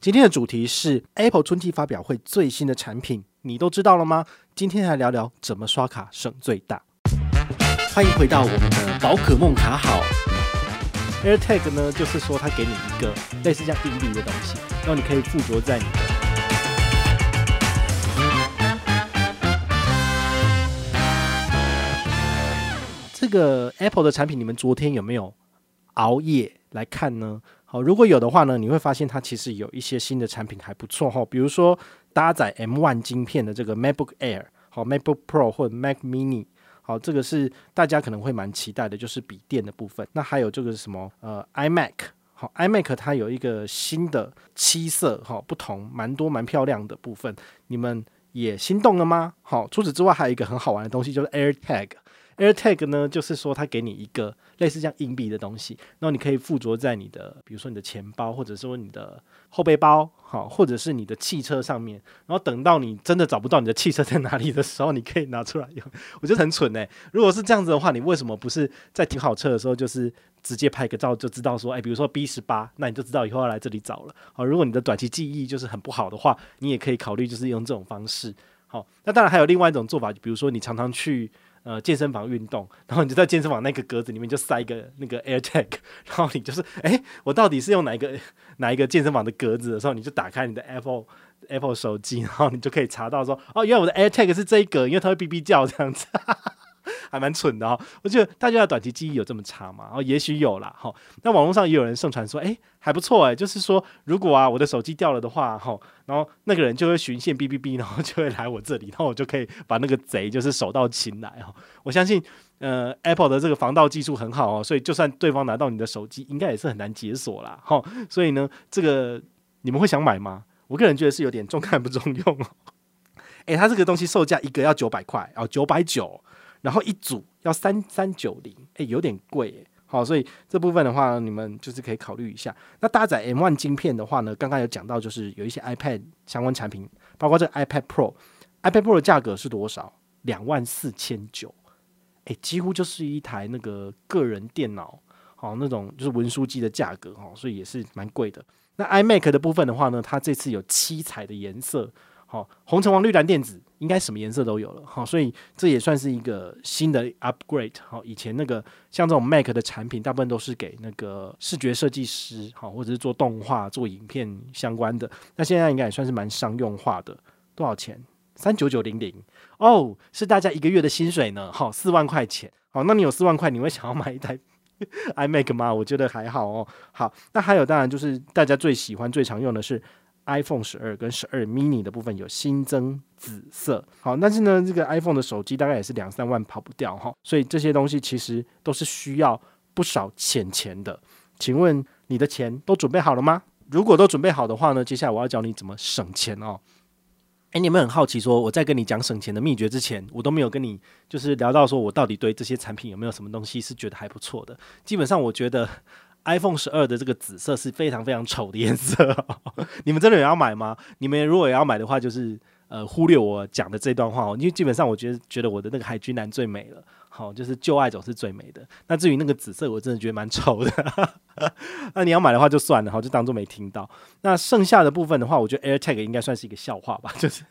今天的主题是 Apple 春季发表会最新的产品，你都知道了吗？今天来聊聊怎么刷卡省最大。欢迎回到我们的宝可梦卡好。AirTag 呢，就是说它给你一个类似像硬币的东西，然后你可以附着在你的。这个 Apple 的产品，你们昨天有没有熬夜来看呢？好，如果有的话呢，你会发现它其实有一些新的产品还不错哈，比如说搭载 M1 晶片的这个 MacBook Air，好 MacBook Pro 或者 Mac Mini，好，这个是大家可能会蛮期待的，就是笔电的部分。那还有这个是什么？呃，iMac，好，iMac 它有一个新的七色，哈，不同，蛮多蛮漂亮的部分，你们也心动了吗？好，除此之外还有一个很好玩的东西，就是 AirTag。AirTag 呢，就是说它给你一个类似像硬币的东西，然后你可以附着在你的，比如说你的钱包，或者说你的后背包，好，或者是你的汽车上面。然后等到你真的找不到你的汽车在哪里的时候，你可以拿出来用。我觉得很蠢欸。如果是这样子的话，你为什么不是在停好车的时候，就是直接拍个照就知道说，哎，比如说 B 十八，那你就知道以后要来这里找了。好，如果你的短期记忆就是很不好的话，你也可以考虑就是用这种方式。好，那当然还有另外一种做法，比如说你常常去。呃，健身房运动，然后你就在健身房那个格子里面就塞一个那个 AirTag，然后你就是，哎，我到底是用哪一个哪一个健身房的格子的时候，你就打开你的 Apple Apple 手机，然后你就可以查到说，哦，原来我的 AirTag 是这一个，因为它会哔哔叫这样子。还蛮蠢的哦，我觉得大家的短期记忆有这么差吗？哦，也许有啦。哈。那网络上也有人盛传说，诶，还不错诶，就是说如果啊我的手机掉了的话，哈，然后那个人就会循线哔哔哔，然后就会来我这里，然后我就可以把那个贼就是手到擒来哈。我相信，呃，Apple 的这个防盗技术很好哦，所以就算对方拿到你的手机，应该也是很难解锁啦。哈。所以呢，这个你们会想买吗？我个人觉得是有点中看不中用哦。诶，它这个东西售价一个要九百块哦，九百九。然后一组要三三九零，哎，有点贵哎。好，所以这部分的话，你们就是可以考虑一下。那搭载 M1 晶片的话呢，刚刚有讲到，就是有一些 iPad 相关产品，包括这个 iPad Pro，iPad Pro 的价格是多少？两万四千九，哎，几乎就是一台那个个人电脑，好，那种就是文书机的价格哈，所以也是蛮贵的。那 iMac 的部分的话呢，它这次有七彩的颜色。好，红橙黄绿蓝靛紫，应该什么颜色都有了。好，所以这也算是一个新的 upgrade。好，以前那个像这种 Mac 的产品，大部分都是给那个视觉设计师，好，或者是做动画、做影片相关的。那现在应该也算是蛮商用化的。多少钱？三九九零零哦，是大家一个月的薪水呢。好，四万块钱。好，那你有四万块，你会想要买一台 iMac 吗？我觉得还好哦。好，那还有，当然就是大家最喜欢、最常用的是。iPhone 十二跟十二 mini 的部分有新增紫色，好，但是呢，这个 iPhone 的手机大概也是两三万跑不掉哈，所以这些东西其实都是需要不少钱钱的。请问你的钱都准备好了吗？如果都准备好的话呢，接下来我要教你怎么省钱哦。诶，你们很好奇说，我在跟你讲省钱的秘诀之前，我都没有跟你就是聊到说我到底对这些产品有没有什么东西是觉得还不错的。基本上我觉得。iPhone 十二的这个紫色是非常非常丑的颜色，你们真的有要买吗？你们如果也要买的话，就是呃忽略我讲的这段话哦，因为基本上我觉得觉得我的那个海军蓝最美了，好，就是旧爱总是最美的。那至于那个紫色，我真的觉得蛮丑的。那你要买的话就算了，好，就当做没听到。那剩下的部分的话，我觉得 AirTag 应该算是一个笑话吧，就是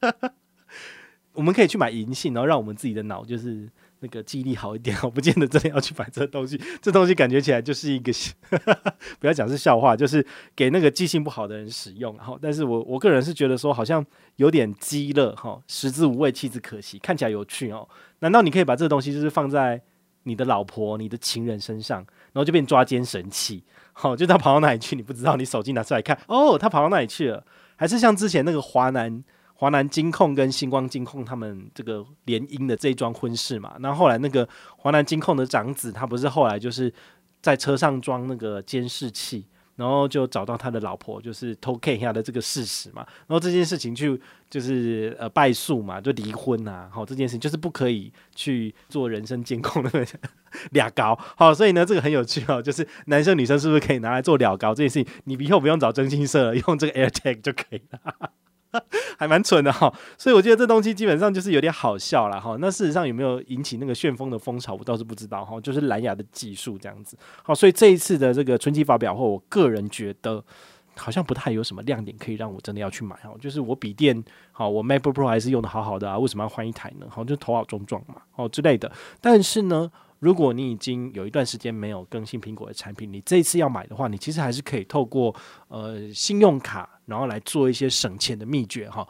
我们可以去买银杏，然后让我们自己的脑就是。那个记忆力好一点，我不见得真的要去买这东西。这东西感觉起来就是一个，不要讲是笑话，就是给那个记性不好的人使用。然后，但是我我个人是觉得说，好像有点鸡肋哈，食之无味，弃之可惜。看起来有趣哦，难道你可以把这个东西就是放在你的老婆、你的情人身上，然后就变抓奸神器？好，就他跑到哪里去，你不知道，你手机拿出来看，哦，他跑到哪里去了？还是像之前那个华南？华南金控跟星光金控他们这个联姻的这一桩婚事嘛，那后，后来那个华南金控的长子，他不是后来就是在车上装那个监视器，然后就找到他的老婆就是偷看一下的这个事实嘛，然后这件事情就就是呃败诉嘛，就离婚啊，好，这件事情就是不可以去做人身监控的 俩高，好，所以呢这个很有趣哦，就是男生女生是不是可以拿来做俩高？这件事情，你以后不用找征信社了，用这个 AirTag 就可以了。还蛮蠢的哈，所以我觉得这东西基本上就是有点好笑了哈。那事实上有没有引起那个旋风的风潮，我倒是不知道哈。就是蓝牙的技术这样子，好，所以这一次的这个春季发表会，我个人觉得好像不太有什么亮点可以让我真的要去买哦。就是我笔电好，我 Mac Pro 还是用的好好的啊，为什么要换一台呢？好，就头好中撞嘛，哦之类的。但是呢，如果你已经有一段时间没有更新苹果的产品，你这一次要买的话，你其实还是可以透过呃信用卡，然后来做一些省钱的秘诀哈。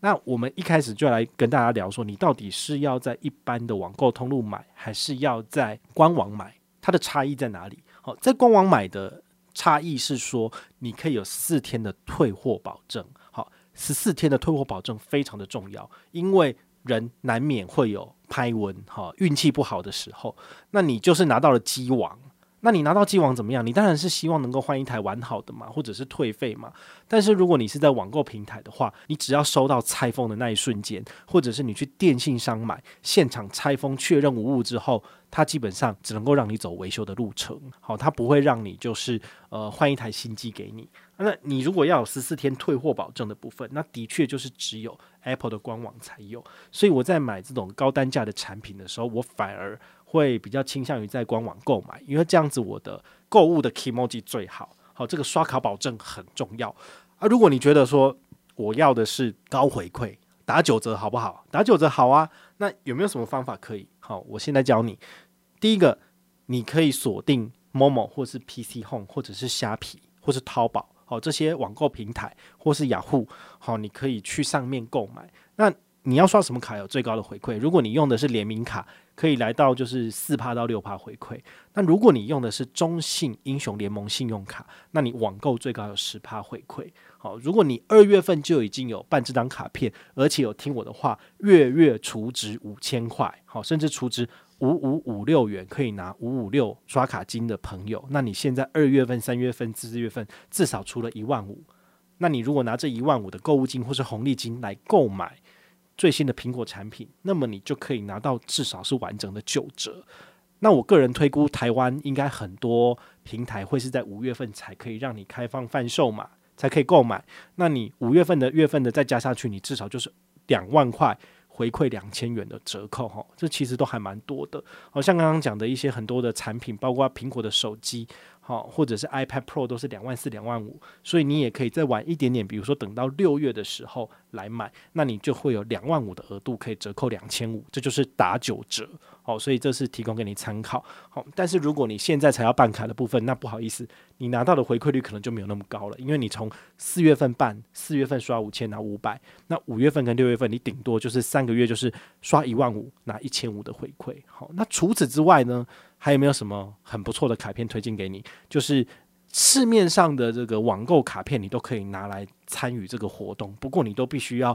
那我们一开始就来跟大家聊说，你到底是要在一般的网购通路买，还是要在官网买？它的差异在哪里？好，在官网买的差异是说，你可以有四天的退货保证。好，十四天的退货保证非常的重要，因为人难免会有拍文，哈，运气不好的时候，那你就是拿到了机王。那你拿到机网怎么样？你当然是希望能够换一台完好的嘛，或者是退费嘛。但是如果你是在网购平台的话，你只要收到拆封的那一瞬间，或者是你去电信商买，现场拆封确认无误之后，它基本上只能够让你走维修的路程。好，它不会让你就是呃换一台新机给你。那你如果要有十四天退货保证的部分，那的确就是只有 Apple 的官网才有。所以我在买这种高单价的产品的时候，我反而。会比较倾向于在官网购买，因为这样子我的购物的 kimoji 最好。好，这个刷卡保证很重要啊。如果你觉得说我要的是高回馈，打九折好不好？打九折好啊。那有没有什么方法可以？好，我现在教你。第一个，你可以锁定 Momo 或是 PC Home 或者是虾皮或是淘宝，好，这些网购平台或是雅虎，好，你可以去上面购买。那你要刷什么卡有最高的回馈？如果你用的是联名卡，可以来到就是四趴到六趴回馈。那如果你用的是中信英雄联盟信用卡，那你网购最高有十趴回馈。好，如果你二月份就已经有办这张卡片，而且有听我的话，月月储值五千块，好，甚至储值五五五六元可以拿五五六刷卡金的朋友，那你现在二月份、三月份、四月份至少出了一万五。那你如果拿这一万五的购物金或是红利金来购买。最新的苹果产品，那么你就可以拿到至少是完整的九折。那我个人推估，台湾应该很多平台会是在五月份才可以让你开放贩售嘛，才可以购买。那你五月份的月份的再加上去，你至少就是两万块回馈两千元的折扣哈，这其实都还蛮多的。好像刚刚讲的一些很多的产品，包括苹果的手机。好，或者是 iPad Pro 都是两万四、两万五，所以你也可以再晚一点点，比如说等到六月的时候来买，那你就会有两万五的额度可以折扣两千五，这就是打九折。好，所以这是提供给你参考。好，但是如果你现在才要办卡的部分，那不好意思，你拿到的回馈率可能就没有那么高了，因为你从四月份办，四月份刷五千拿五百，那五月份跟六月份你顶多就是三个月就是刷一万五拿一千五的回馈。好，那除此之外呢？还有没有什么很不错的卡片推荐给你？就是市面上的这个网购卡片，你都可以拿来参与这个活动。不过你都必须要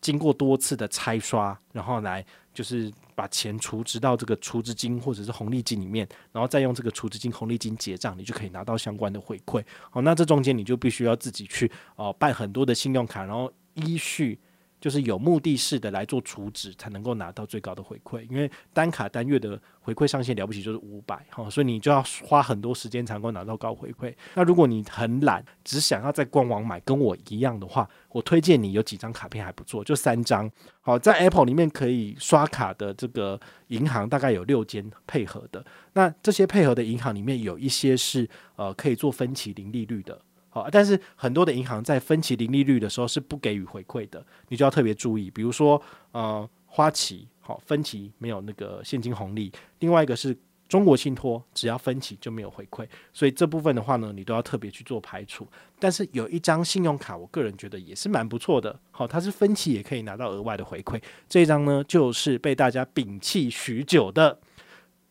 经过多次的拆刷，然后来就是把钱储值到这个储值金或者是红利金里面，然后再用这个储值金、红利金结账，你就可以拿到相关的回馈。好，那这中间你就必须要自己去哦办很多的信用卡，然后依序。就是有目的式的来做储值，才能够拿到最高的回馈。因为单卡单月的回馈上限了不起就是五百哈，所以你就要花很多时间才能够拿到高回馈。那如果你很懒，只想要在官网买，跟我一样的话，我推荐你有几张卡片还不错，就三张。好，在 Apple 里面可以刷卡的这个银行大概有六间配合的。那这些配合的银行里面有一些是呃可以做分期零利率的。好，但是很多的银行在分期零利率的时候是不给予回馈的，你就要特别注意。比如说，呃，花旗好分期没有那个现金红利，另外一个是中国信托，只要分期就没有回馈，所以这部分的话呢，你都要特别去做排除。但是有一张信用卡，我个人觉得也是蛮不错的，好，它是分期也可以拿到额外的回馈。这一张呢，就是被大家摒弃许久的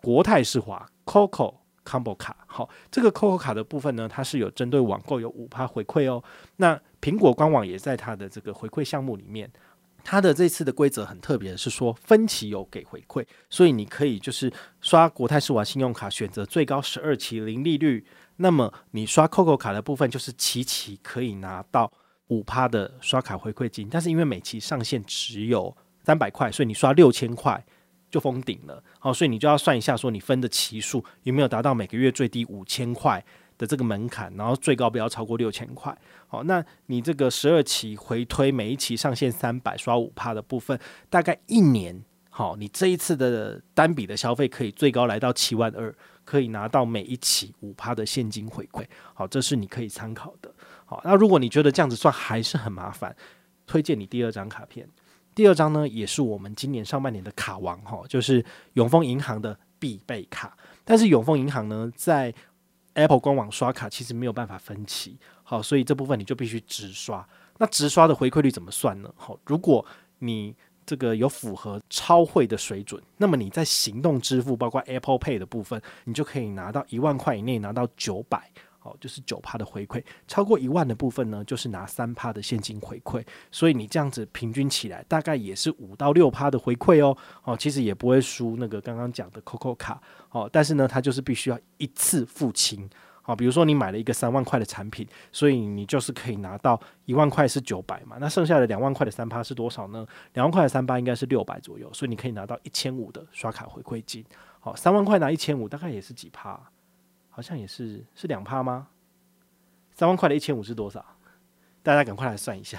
国泰世华 COCO。Combo 卡，好，这个 COCO 卡的部分呢，它是有针对网购有五趴回馈哦。那苹果官网也在它的这个回馈项目里面，它的这次的规则很特别，是说分期有给回馈，所以你可以就是刷国泰世华信用卡，选择最高十二期零利率。那么你刷 COCO 卡的部分，就是期期可以拿到五趴的刷卡回馈金，但是因为每期上限只有三百块，所以你刷六千块。就封顶了，好，所以你就要算一下，说你分的期数有没有达到每个月最低五千块的这个门槛，然后最高不要超过六千块。好，那你这个十二期回推，每一期上限三百，刷五趴的部分，大概一年，好，你这一次的单笔的消费可以最高来到七万二，可以拿到每一期五趴的现金回馈。好，这是你可以参考的。好，那如果你觉得这样子算还是很麻烦，推荐你第二张卡片。第二张呢，也是我们今年上半年的卡王哈，就是永丰银行的必备卡。但是永丰银行呢，在 Apple 官网刷卡其实没有办法分期，好，所以这部分你就必须直刷。那直刷的回馈率怎么算呢？好，如果你这个有符合超汇的水准，那么你在行动支付，包括 Apple Pay 的部分，你就可以拿到一万块以内拿到九百。就是九趴的回馈，超过一万的部分呢，就是拿三趴的现金回馈，所以你这样子平均起来，大概也是五到六趴的回馈哦。哦，其实也不会输那个刚刚讲的 COCO 卡。哦，但是呢，它就是必须要一次付清。好，比如说你买了一个三万块的产品，所以你就是可以拿到一万块是九百嘛，那剩下的两万块的三趴是多少呢？两万块的三趴应该是六百左右，所以你可以拿到一千五的刷卡回馈金。好，三万块拿一千五，大概也是几趴？好像也是是两趴吗？三万块的一千五是多少？大家赶快来算一下。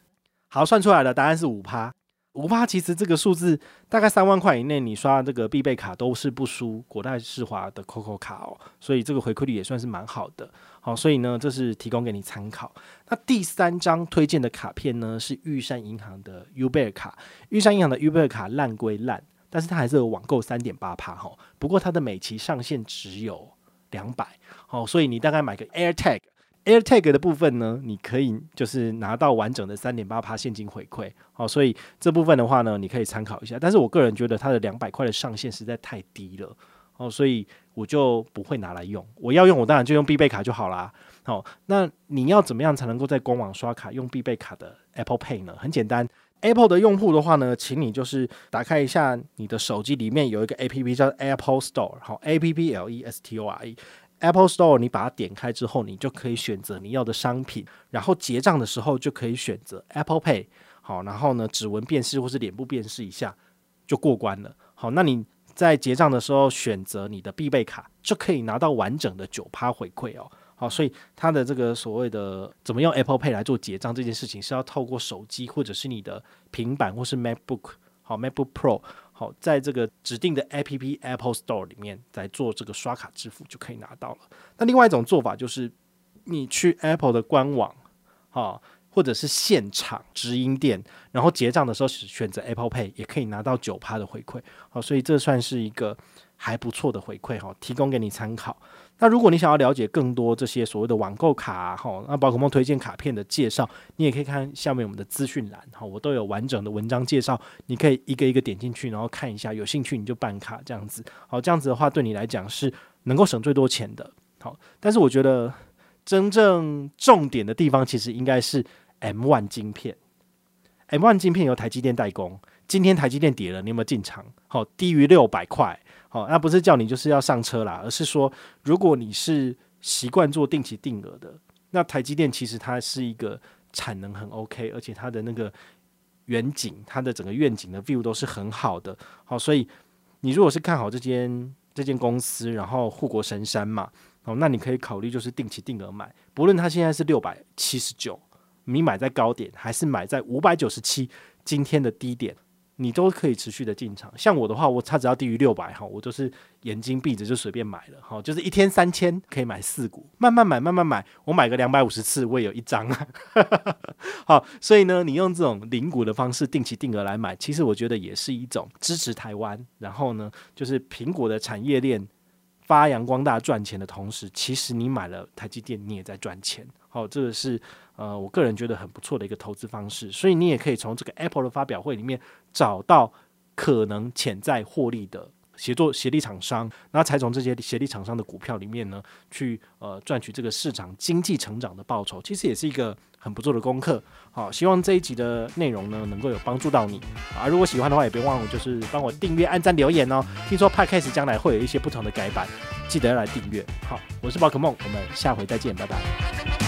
好，算出来的答案是五趴。五趴其实这个数字大概三万块以内，你刷这个必备卡都是不输国泰世华的 COCO 卡哦，所以这个回馈率也算是蛮好的。好，所以呢，这是提供给你参考。那第三张推荐的卡片呢，是玉山银行的 Uber 卡。玉山银行的 Uber 卡烂归烂，但是它还是有网购三点八趴哈。不过它的每期上限只有两百，好，所以你大概买个 AirTag，AirTag 的部分呢，你可以就是拿到完整的三点八趴现金回馈，好，所以这部分的话呢，你可以参考一下。但是我个人觉得它的两百块的上限实在太低了，哦，所以我就不会拿来用。我要用，我当然就用必备卡就好啦。好，那你要怎么样才能够在官网刷卡用必备卡的 Apple Pay 呢？很简单。Apple 的用户的话呢，请你就是打开一下你的手机，里面有一个 APP 叫 Apple Store，好，A P P L E S T O R E，Apple Store，你把它点开之后，你就可以选择你要的商品，然后结账的时候就可以选择 Apple Pay，好，然后呢，指纹辨识或是脸部辨识一下就过关了，好，那你在结账的时候选择你的必备卡，就可以拿到完整的九趴回馈哦。好，所以它的这个所谓的怎么用 Apple Pay 来做结账这件事情，是要透过手机或者是你的平板或是 MacBook，好 MacBook Pro，好，在这个指定的 App Apple Store 里面来做这个刷卡支付就可以拿到了。那另外一种做法就是你去 Apple 的官网，好，或者是现场直营店，然后结账的时候选择 Apple Pay，也可以拿到九趴的回馈。好，所以这算是一个还不错的回馈哈，提供给你参考。那如果你想要了解更多这些所谓的网购卡哈，那宝可梦推荐卡片的介绍，你也可以看下面我们的资讯栏哈，我都有完整的文章介绍，你可以一个一个点进去，然后看一下，有兴趣你就办卡这样子。好，这样子的话对你来讲是能够省最多钱的。好，但是我觉得真正重点的地方其实应该是 M1 晶片，M1 晶片由台积电代工，今天台积电跌了，你有没有进场？好，低于六百块。好，那不是叫你就是要上车啦，而是说，如果你是习惯做定期定额的，那台积电其实它是一个产能很 OK，而且它的那个远景，它的整个愿景的 view 都是很好的。好，所以你如果是看好这间这间公司，然后护国神山嘛，哦，那你可以考虑就是定期定额买，不论它现在是六百七十九，你买在高点，还是买在五百九十七今天的低点。你都可以持续的进场，像我的话，我它只要低于六百哈，我都是眼睛闭着就随便买了哈，就是一天三千可以买四股，慢慢买，慢慢买，我买个两百五十次，我也有一张啊。好，所以呢，你用这种零股的方式定期定额来买，其实我觉得也是一种支持台湾，然后呢，就是苹果的产业链发扬光大赚钱的同时，其实你买了台积电，你也在赚钱。好，这个是呃，我个人觉得很不错的一个投资方式，所以你也可以从这个 Apple 的发表会里面找到可能潜在获利的协作协力厂商，然后才从这些协力厂商的股票里面呢，去呃赚取这个市场经济成长的报酬，其实也是一个很不错的功课。好，希望这一集的内容呢能够有帮助到你啊！如果喜欢的话，也别忘了就是帮我订阅、按赞、留言哦。听说 Podcast 将来会有一些不同的改版，记得要来订阅。好，我是宝可梦，我们下回再见，拜拜。